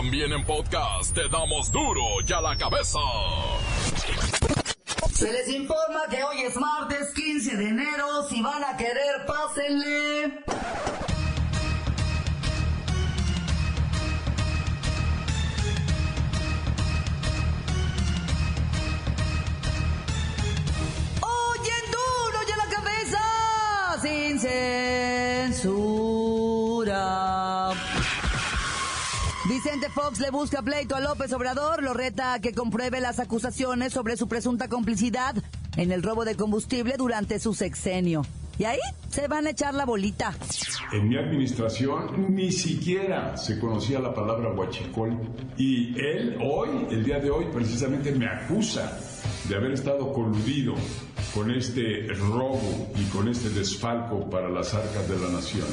También en podcast te damos duro y a la cabeza. Se les informa que hoy es martes 15 de enero. Si van a querer, pásenle. Vicente Fox le busca pleito a López Obrador, lo reta a que compruebe las acusaciones sobre su presunta complicidad en el robo de combustible durante su sexenio. Y ahí se van a echar la bolita. En mi administración ni siquiera se conocía la palabra huachicol. Y él hoy, el día de hoy, precisamente me acusa de haber estado coludido con este robo y con este desfalco para las arcas de la nación.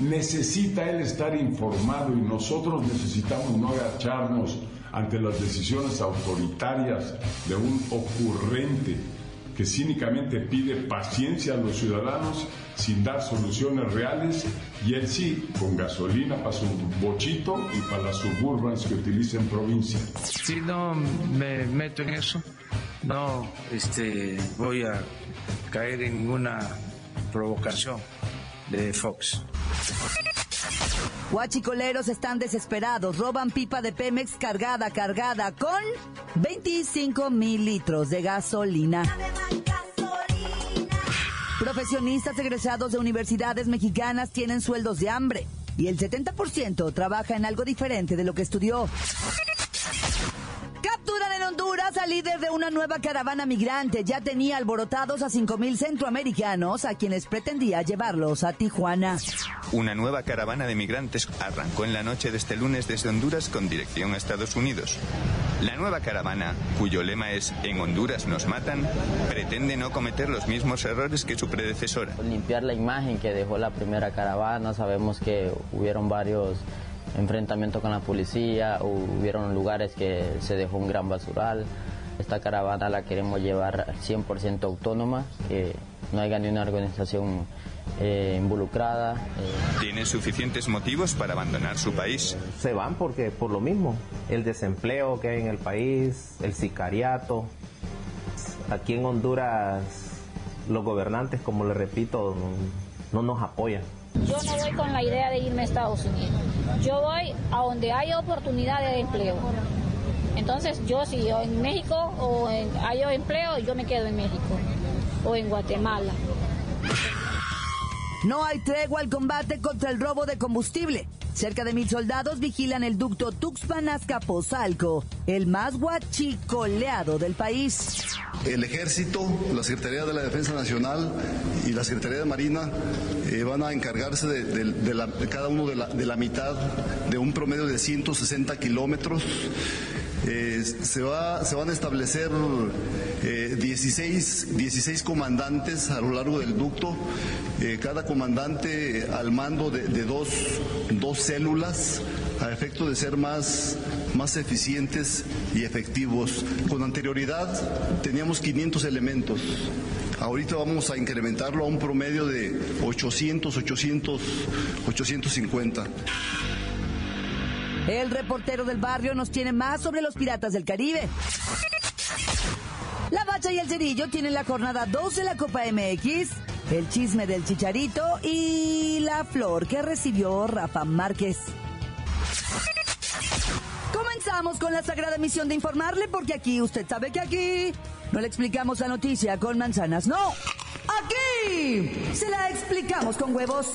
Necesita él estar informado y nosotros necesitamos no agacharnos ante las decisiones autoritarias de un ocurrente que cínicamente pide paciencia a los ciudadanos sin dar soluciones reales y él sí, con gasolina para su bochito y para las suburbans que utiliza en provincia. Si no me meto en eso, no este, voy a caer en ninguna provocación de Fox. Huachicoleros están desesperados, roban pipa de Pemex cargada, cargada con 25 mil litros de gasolina. Profesionistas egresados de universidades mexicanas tienen sueldos de hambre y el 70% trabaja en algo diferente de lo que estudió. Líder de una nueva caravana migrante. Ya tenía alborotados a 5.000 centroamericanos a quienes pretendía llevarlos a Tijuana. Una nueva caravana de migrantes arrancó en la noche de este lunes desde Honduras con dirección a Estados Unidos. La nueva caravana, cuyo lema es En Honduras nos matan, pretende no cometer los mismos errores que su predecesora. Limpiar la imagen que dejó la primera caravana, sabemos que hubieron varios enfrentamientos con la policía, hubieron lugares que se dejó un gran basural. Esta caravana la queremos llevar 100% autónoma, que no haya ni una organización eh, involucrada. eh. Tienen suficientes motivos para abandonar su país. se van porque por lo mismo, el desempleo que hay en el país, el sicariato. Aquí en Honduras los gobernantes, como le repito, no, no nos apoyan. Yo no voy con la idea de irme a Estados Unidos. Yo voy a donde hay oportunidades de empleo. Entonces, yo si yo en México o en, hay empleo, yo me quedo en México o en Guatemala. No hay tregua al combate contra el robo de combustible. Cerca de mil soldados vigilan el ducto Tuxpan-Azcapotzalco, el más guachicoleado del país. El Ejército, la Secretaría de la Defensa Nacional y la Secretaría de Marina eh, van a encargarse de, de- de la- de cada uno de la, de la mitad de un promedio de 160 kilómetros. Eh, se, va, se van a establecer eh, 16, 16 comandantes a lo largo del ducto, eh, cada comandante al mando de, de dos, dos células a efecto de ser más, más eficientes y efectivos. Con anterioridad teníamos 500 elementos. Ahorita vamos a incrementarlo a un promedio de 800, 800, 850. El reportero del barrio nos tiene más sobre los piratas del Caribe. La Bacha y el Cerillo tienen la jornada 2 de la Copa MX, el chisme del Chicharito y la flor que recibió Rafa Márquez. Comenzamos con la sagrada misión de informarle porque aquí, usted sabe que aquí no le explicamos la noticia con manzanas, no. Aquí se la explicamos con huevos.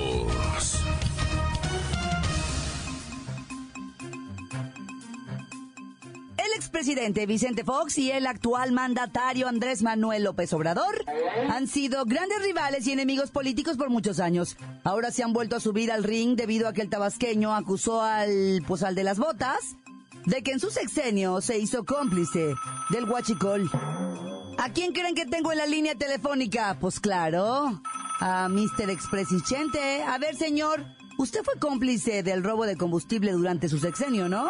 Expresidente Vicente Fox y el actual mandatario Andrés Manuel López Obrador han sido grandes rivales y enemigos políticos por muchos años. Ahora se han vuelto a subir al ring debido a que el tabasqueño acusó al, pues al de las botas de que en su sexenio se hizo cómplice del huachicol. ¿A quién creen que tengo en la línea telefónica? Pues claro, a Mr. Expresidente. A ver, señor, usted fue cómplice del robo de combustible durante su sexenio, ¿no?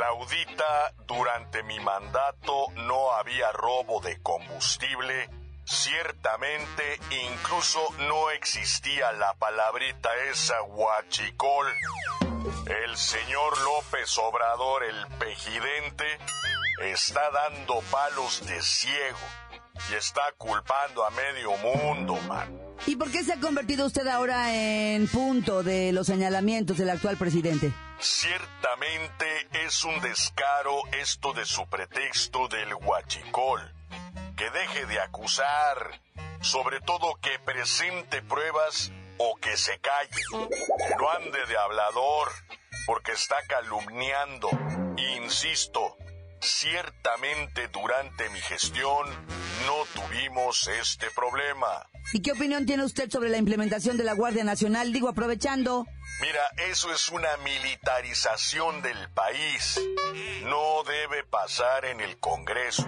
Claudita, durante mi mandato no había robo de combustible. Ciertamente, incluso no existía la palabrita esa huachicol. El señor López Obrador, el pejidente, está dando palos de ciego y está culpando a medio mundo, man. ¿Y por qué se ha convertido usted ahora en punto de los señalamientos del actual presidente? Ciertamente es un descaro esto de su pretexto del huachicol. Que deje de acusar, sobre todo que presente pruebas o que se calle. Que no ande de hablador, porque está calumniando. Insisto, Ciertamente durante mi gestión no tuvimos este problema. ¿Y qué opinión tiene usted sobre la implementación de la Guardia Nacional? Digo, aprovechando. Mira, eso es una militarización del país. No debe pasar en el Congreso.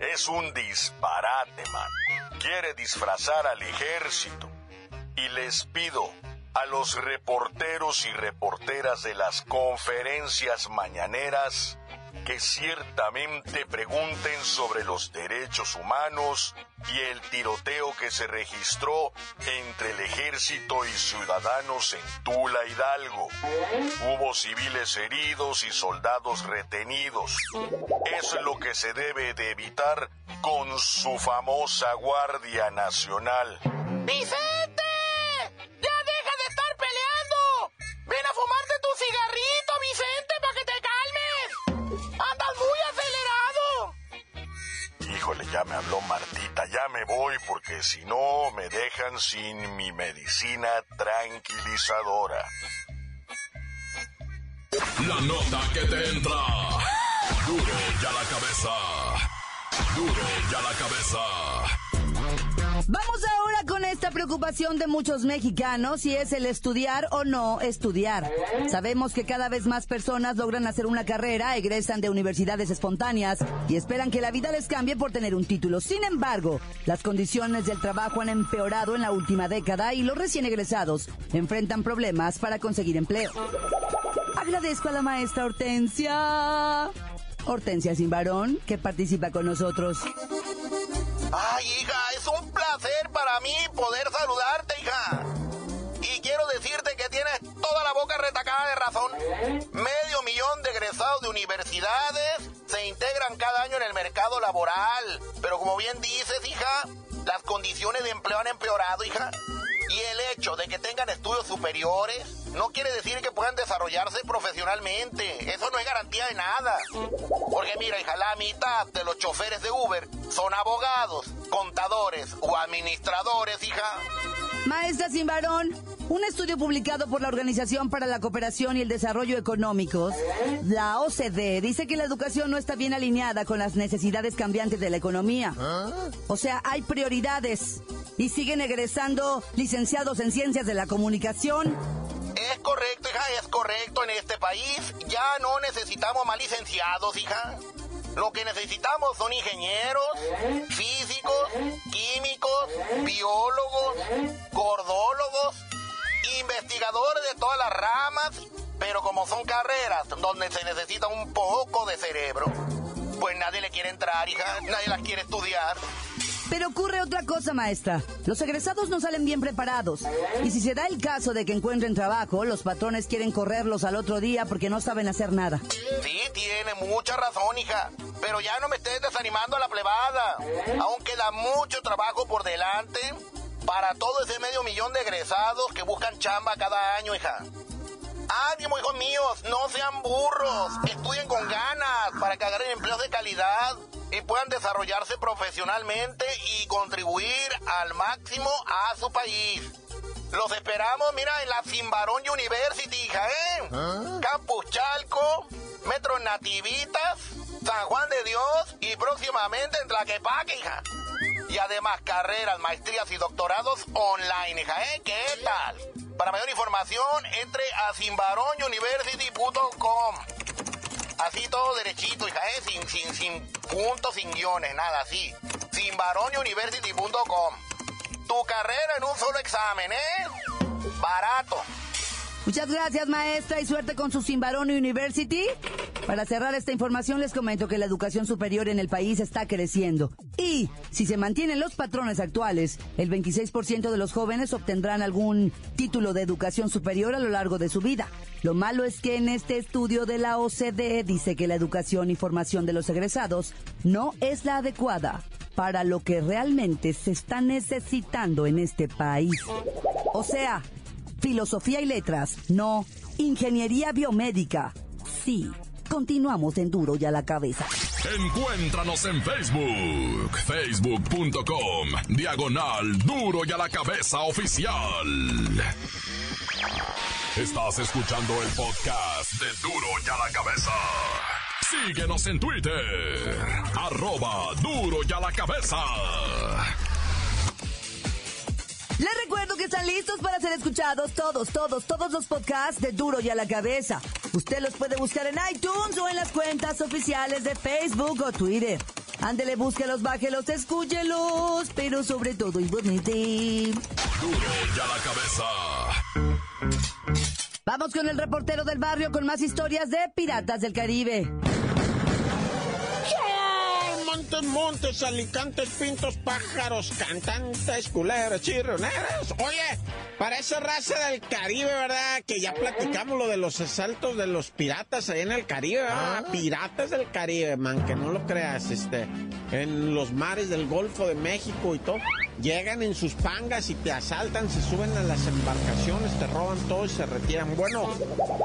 Es un disparate, man. Quiere disfrazar al ejército. Y les pido a los reporteros y reporteras de las conferencias mañaneras que ciertamente pregunten sobre los derechos humanos y el tiroteo que se registró entre el ejército y ciudadanos en Tula Hidalgo. Hubo civiles heridos y soldados retenidos. Es lo que se debe de evitar con su famosa Guardia Nacional. Me voy porque si no me dejan sin mi medicina tranquilizadora. La nota que te entra. Duro ya la cabeza. Duro ya la cabeza. Vamos ahora con esta preocupación de muchos mexicanos y es el estudiar o no estudiar. Sabemos que cada vez más personas logran hacer una carrera, egresan de universidades espontáneas y esperan que la vida les cambie por tener un título. Sin embargo, las condiciones del trabajo han empeorado en la última década y los recién egresados enfrentan problemas para conseguir empleo. Agradezco a la maestra Hortensia. Hortensia Sin Varón, que participa con nosotros. Ay, hija, es un placer para mí poder saludarte, hija. Y quiero decirte que tienes toda la boca retacada de razón. Medio millón de egresados de universidades se integran cada año en el mercado laboral. Pero como bien dices, hija, las condiciones de empleo han empeorado, hija. Y el hecho de que tengan estudios superiores no quiere decir que puedan desarrollarse profesionalmente. Eso no es garantía de nada. Porque mira, hija, la mitad de los choferes de Uber son abogados, contadores o administradores, hija. Maestra Sin Varón, un estudio publicado por la Organización para la Cooperación y el Desarrollo Económicos, la OCDE, dice que la educación no está bien alineada con las necesidades cambiantes de la economía. O sea, hay prioridades y siguen egresando licenciados en ciencias de la comunicación. Correcto, hija, es correcto. En este país ya no necesitamos más licenciados, hija. Lo que necesitamos son ingenieros, físicos, químicos, biólogos, gordólogos, investigadores de todas las ramas, pero como son carreras donde se necesita un poco de cerebro, pues nadie le quiere entrar, hija, nadie las quiere estudiar. Pero ocurre otra cosa, maestra. Los egresados no salen bien preparados. Y si se da el caso de que encuentren trabajo, los patrones quieren correrlos al otro día porque no saben hacer nada. Sí, tiene mucha razón, hija. Pero ya no me estés desanimando a la plebada. Aún queda mucho trabajo por delante para todo ese medio millón de egresados que buscan chamba cada año, hija. Ánimo, hijos míos, no sean burros. Estudien con ganas para que agarren empleos de calidad y puedan desarrollarse profesionalmente y contribuir al máximo a su país. Los esperamos, mira, en la Simbarón University, hija, ¿eh? Campus Chalco, Metro Nativitas, San Juan de Dios y próximamente en Tlaquepaque, hija. Y además carreras, maestrías y doctorados online, hija, ¿eh? ¿Qué tal? Para mayor información, entre a simbaronuniversity.com. Así todo derechito, hija, ¿eh? Sin, sin, sin puntos, sin guiones, nada así. Sinbaronuniversity.com. Tu carrera en un solo examen, ¿eh? Barato. Muchas gracias, maestra, y suerte con su Simbarón University. Para cerrar esta información, les comento que la educación superior en el país está creciendo. Y, si se mantienen los patrones actuales, el 26% de los jóvenes obtendrán algún título de educación superior a lo largo de su vida. Lo malo es que en este estudio de la OCDE dice que la educación y formación de los egresados no es la adecuada para lo que realmente se está necesitando en este país. O sea, filosofía y letras, no ingeniería biomédica. Sí, continuamos en duro y a la cabeza. Encuéntranos en Facebook, facebook.com, diagonal duro y a la cabeza oficial. Estás escuchando el podcast de duro y a la cabeza. Síguenos en Twitter, arroba duro y a la cabeza. Les recuerdo que están listos para ser escuchados todos, todos, todos los podcasts de Duro y a la Cabeza. Usted los puede buscar en iTunes o en las cuentas oficiales de Facebook o Twitter. Ándele, búsquelos, bájelos, escúchelos, pero sobre todo igualmente. Duro y a la cabeza. Vamos con el reportero del barrio con más historias de Piratas del Caribe. Montes, montes, alicantes, pintos, pájaros, cantantes, culeros, chirroneros. Oye, para esa raza del Caribe, ¿verdad? Que ya platicamos lo de los asaltos de los piratas ahí en el Caribe, ¿verdad? Piratas del Caribe, man, que no lo creas, este, en los mares del Golfo de México y todo. Llegan en sus pangas y te asaltan, se suben a las embarcaciones, te roban todo y se retiran. Bueno,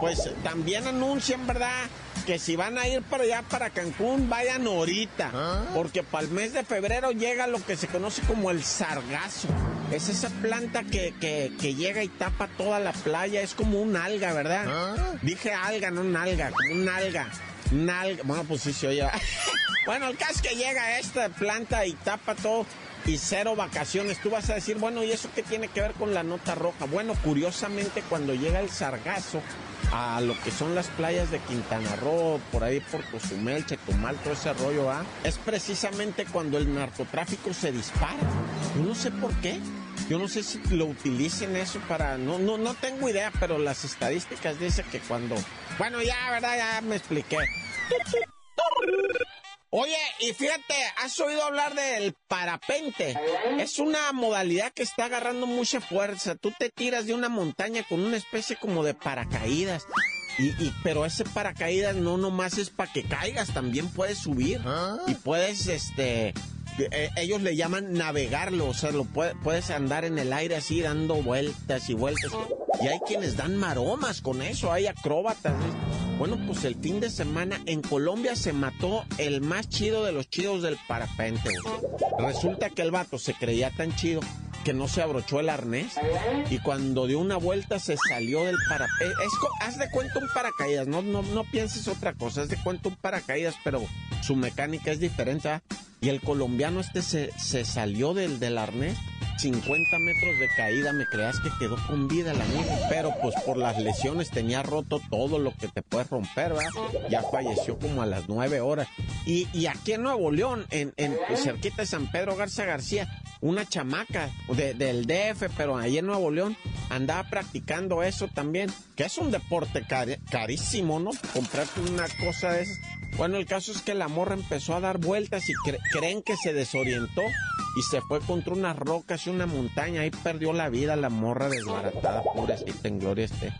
pues también anuncian, ¿verdad? Que si van a ir para allá, para Cancún, vayan ahorita. Porque para el mes de febrero llega lo que se conoce como el sargazo. Es esa planta que, que, que llega y tapa toda la playa. Es como un alga, ¿verdad? Dije alga, no un alga, como un alga. Un alga. Bueno, pues sí se oye. bueno, el caso es que llega esta planta y tapa todo y cero vacaciones. Tú vas a decir, bueno, ¿y eso qué tiene que ver con la nota roja? Bueno, curiosamente cuando llega el sargazo a lo que son las playas de Quintana Roo, por ahí por Cozumel, Chetumal, todo ese rollo, ¿ah? Es precisamente cuando el narcotráfico se dispara. Yo no sé por qué. Yo no sé si lo utilicen eso para... No, no, no tengo idea, pero las estadísticas dicen que cuando... Bueno, ya, ¿verdad? Ya me expliqué. Oye, y fíjate, ¿has oído hablar del parapente? Es una modalidad que está agarrando mucha fuerza. Tú te tiras de una montaña con una especie como de paracaídas. Y, pero ese paracaídas no nomás es para que caigas, también puedes subir. Y puedes, este, eh, ellos le llaman navegarlo, o sea, lo puedes andar en el aire así dando vueltas y vueltas. Y hay quienes dan maromas con eso, hay acróbatas. Bueno, pues el fin de semana en Colombia se mató el más chido de los chidos del parapente. Resulta que el vato se creía tan chido que no se abrochó el arnés y cuando dio una vuelta se salió del parapente. haz de cuenta un paracaídas, no, no, no pienses otra cosa, haz de cuenta un paracaídas, pero su mecánica es diferente. Y el colombiano este se, se salió del, del arnés 50 metros de caída, me creas que quedó con vida la niña, pero pues por las lesiones tenía roto todo lo que te puedes romper, ¿verdad? Ya falleció como a las 9 horas. Y, aquí en Nuevo León, en, pues, cerquita de San Pedro Garza García, una chamaca del DF, pero ahí en Nuevo León, andaba practicando eso también, que es un deporte carísimo, ¿no? Comprarte una cosa de esas. Bueno, el caso es que la morra empezó a dar vueltas y creen que se desorientó y se fue contra unas rocas y una montaña. Ahí perdió la vida la morra desbaratada, pobrecita en gloria este.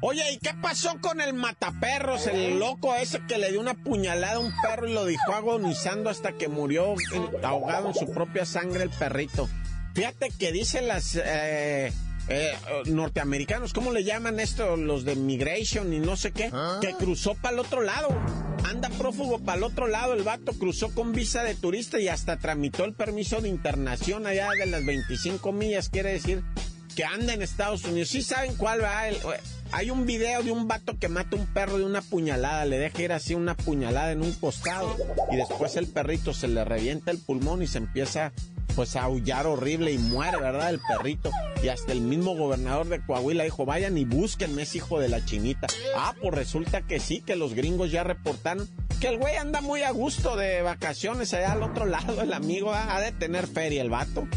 Oye, ¿y qué pasó con el mataperros, el loco ese que le dio una puñalada a un perro y lo dejó agonizando hasta que murió ahogado en su propia sangre el perrito? Fíjate que dicen las eh, eh, norteamericanos, ¿cómo le llaman esto? Los de migration y no sé qué, que cruzó para el otro lado. Anda prófugo para el otro lado, el vato cruzó con visa de turista y hasta tramitó el permiso de internación allá de las 25 millas, quiere decir que anda en Estados Unidos. Sí saben cuál va. hay un video de un vato que mata un perro de una puñalada, le deja ir así una puñalada en un costado y después el perrito se le revienta el pulmón y se empieza pues aullar horrible y muere, ¿verdad? El perrito. Y hasta el mismo gobernador de Coahuila dijo, vayan y búsquenme ese hijo de la chinita. Ah, pues resulta que sí, que los gringos ya reportaron que el güey anda muy a gusto de vacaciones allá al otro lado, el amigo ha de tener feria el vato.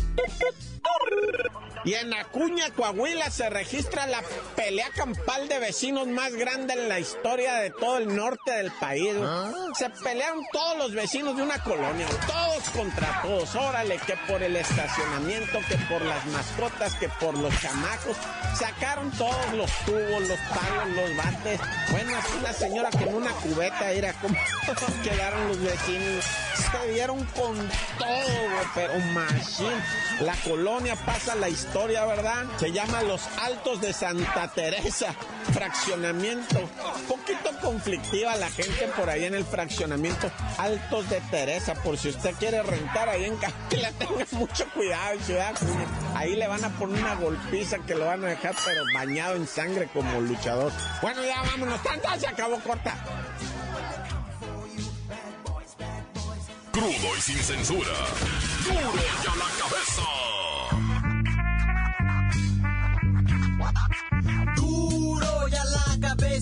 Y en Acuña, Coahuila, se registra la pelea campal de vecinos más grande en la historia de todo el norte del país. ¿Ah? Se pelearon todos los vecinos de una colonia, todos contra todos. Órale, que por el estacionamiento, que por las mascotas, que por los chamacos. Sacaron todos los tubos, los palos, los bates. Bueno, así la señora en una cubeta era como quedaron los vecinos. Se dieron con todo, pero machine. La colonia pasa la historia ¿verdad? Se llama Los Altos de Santa Teresa, fraccionamiento. Un poquito conflictiva la gente por ahí en el fraccionamiento Altos de Teresa, por si usted quiere rentar ahí en Capila, tenga mucho cuidado, ciudad. Ahí le van a poner una golpiza que lo van a dejar pero bañado en sangre como luchador. Bueno, ya vámonos, tanta se acabó corta. Crudo y sin censura. Duro ya la cabeza.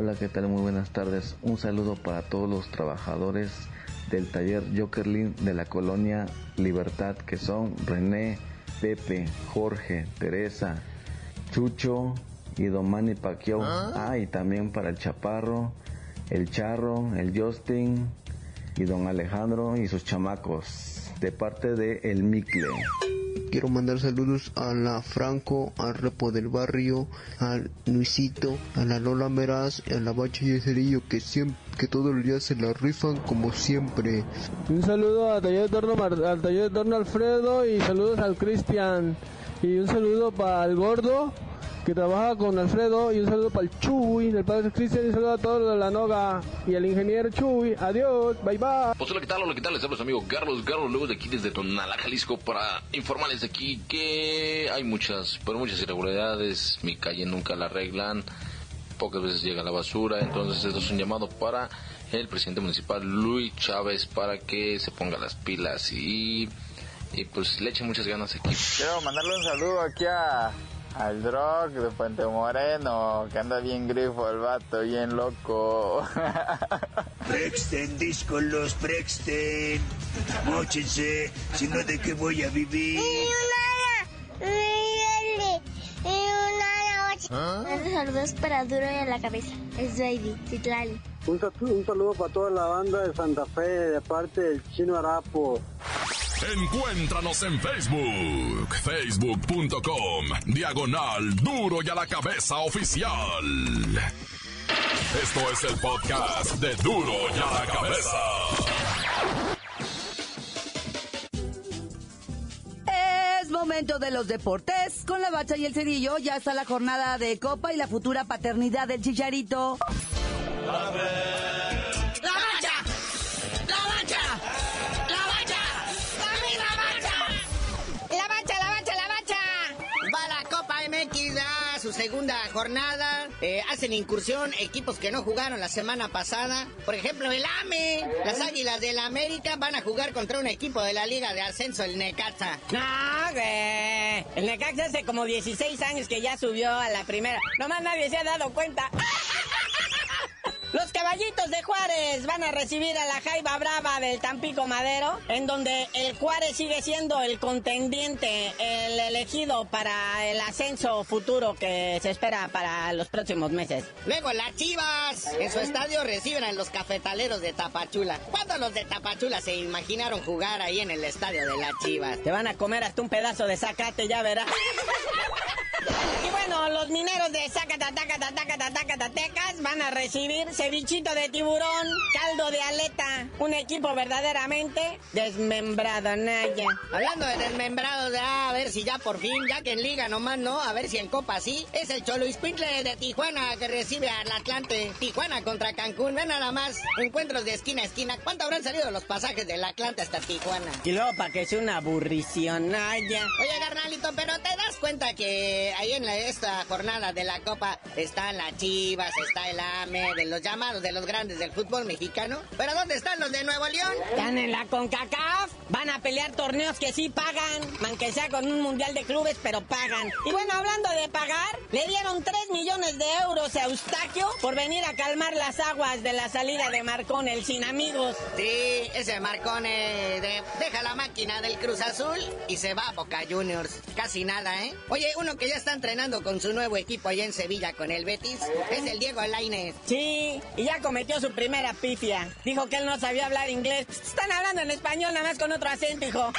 Hola, ¿qué tal? Muy buenas tardes. Un saludo para todos los trabajadores del taller Jokerlin de la colonia Libertad, que son René, Pepe, Jorge, Teresa, Chucho y Domani Paquiao. ¿Ah? ah, y también para el Chaparro, el Charro, el Justin y don Alejandro y sus chamacos, de parte de El Micle. Quiero mandar saludos a la Franco, al Repo del Barrio, al Luisito, a la Lola Meraz, a la Bacha y el Cerillo que siempre, que todos los días se la rifan como siempre. Un saludo al taller de al taller de torno Alfredo y saludos al Cristian. Y un saludo para el gordo que trabaja con Alfredo y un saludo para el Chuy, del padre Cristian y un saludo a todos los de la Noga y al ingeniero Chuy. Adiós, bye bye. Pues hola, ¿qué tal? Hola, ¿qué tal? Les hablo amigo Carlos, Carlos luego de aquí desde Tonala, Jalisco para informarles de aquí que hay muchas, pero muchas irregularidades, mi calle nunca la arreglan, pocas veces llega la basura, entonces esto es un llamado para el presidente municipal Luis Chávez para que se ponga las pilas y, y pues le eche muchas ganas aquí. Quiero mandarle un saludo aquí a al drog de Puente Moreno, que anda bien grifo el vato, bien loco. Prexten, discolos, prexten. Móchense, si no, ¿de qué voy a vivir? ¿Ah? Saludos para Duro y a la cabeza. Es Baby, Titlali. Un, un saludo para toda la banda de Santa Fe, de parte del Chino Arapo. Encuéntranos en Facebook, facebook.com, diagonal duro y a la cabeza oficial. Esto es el podcast de duro y a la cabeza. Es momento de los deportes. Con la bacha y el cerillo ya está la jornada de copa y la futura paternidad del chicharito. Segunda jornada. Eh, hacen incursión equipos que no jugaron la semana pasada. Por ejemplo, el AME. Las Águilas del América van a jugar contra un equipo de la Liga de Ascenso, el Necaxa. No, güey. El Necaxa hace como 16 años que ya subió a la primera. Nomás nadie se ha dado cuenta. Los caballitos de Juárez van a recibir a la Jaiba Brava del Tampico Madero, en donde el Juárez sigue siendo el contendiente, el elegido para el ascenso futuro que se espera para los próximos meses. Luego las Chivas en su estadio reciben a los cafetaleros de Tapachula. ¿Cuándo los de Tapachula se imaginaron jugar ahí en el estadio de las Chivas? Te van a comer hasta un pedazo de zacate, ya verás. Bueno, los mineros de Zacatecas van a recibir cevichito de tiburón, caldo de aleta. Un equipo verdaderamente desmembrado, Naya. Hablando de desmembrados, ah, a ver si ya por fin, ya que en Liga nomás no, a ver si en Copa sí. Es el Cholo Ispintle de Tijuana que recibe al Atlante. Tijuana contra Cancún, ven nada más. Encuentros de esquina a esquina. ¿Cuánto habrán salido los pasajes del Atlante hasta Tijuana? Y luego para que sea una aburrición, Naya. Oye, carnalito, pero te das cuenta que ahí en la- esta jornada de la Copa están las Chivas, está el AME, de los llamados de los grandes del fútbol mexicano. ¿Pero dónde están los de Nuevo León? Están en la CONCACAF, van a pelear torneos que sí pagan, aunque sea con un mundial de clubes, pero pagan. Y bueno, hablando de pagar, le dieron 3 millones de euros a Eustaquio por venir a calmar las aguas de la salida de Marcón, el sin amigos. Sí, ese Marcone de- deja la máquina del Cruz Azul y se va a Boca Juniors. Casi nada, ¿eh? Oye, uno que ya está entrenando con su nuevo equipo allá en Sevilla con el Betis es el Diego Lainez. Sí, y ya cometió su primera pifia. Dijo que él no sabía hablar inglés. Están hablando en español nada más con otro acento, hijo.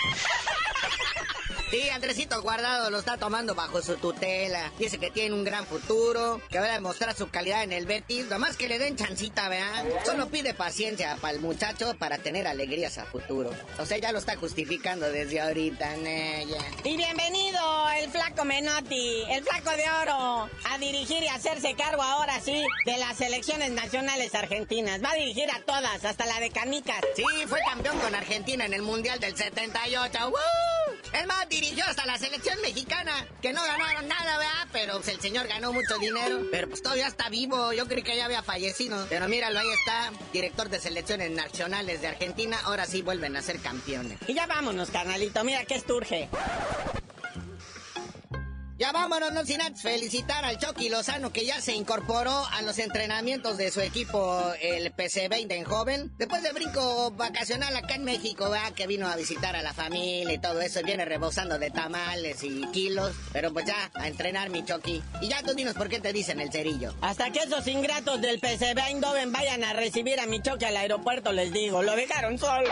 Sí, Andresito Guardado lo está tomando bajo su tutela. Dice que tiene un gran futuro, que va a demostrar su calidad en el Betis. Nomás que le den chancita, ¿verdad? Solo pide paciencia para el muchacho para tener alegrías a futuro. O sea, ya lo está justificando desde ahorita, Naya. Y bienvenido el flaco Menotti, el flaco de oro, a dirigir y hacerse cargo ahora sí de las selecciones nacionales argentinas. Va a dirigir a todas, hasta la de Canicas. Sí, fue campeón con Argentina en el Mundial del 78. ¡Woo! Es más, dirigió hasta la selección mexicana, que no ganaron nada, ¿verdad? Pero pues, el señor ganó mucho dinero. Pero pues todavía está vivo, yo creí que ya había fallecido. Pero míralo, ahí está, director de selecciones nacionales de Argentina. Ahora sí vuelven a ser campeones. Y ya vámonos, carnalito, mira que esturge. Ya vámonos, no sin antes felicitar al Chucky Lozano que ya se incorporó a los entrenamientos de su equipo, el PC20 en joven. Después del brinco vacacional acá en México, ¿verdad? que vino a visitar a la familia y todo eso, viene rebosando de tamales y kilos. Pero pues ya, a entrenar mi Chucky. Y ya tú dinos por qué te dicen el cerillo. Hasta que esos ingratos del PCB Eindhoven vayan a recibir a mi choque al aeropuerto, les digo, lo dejaron solo.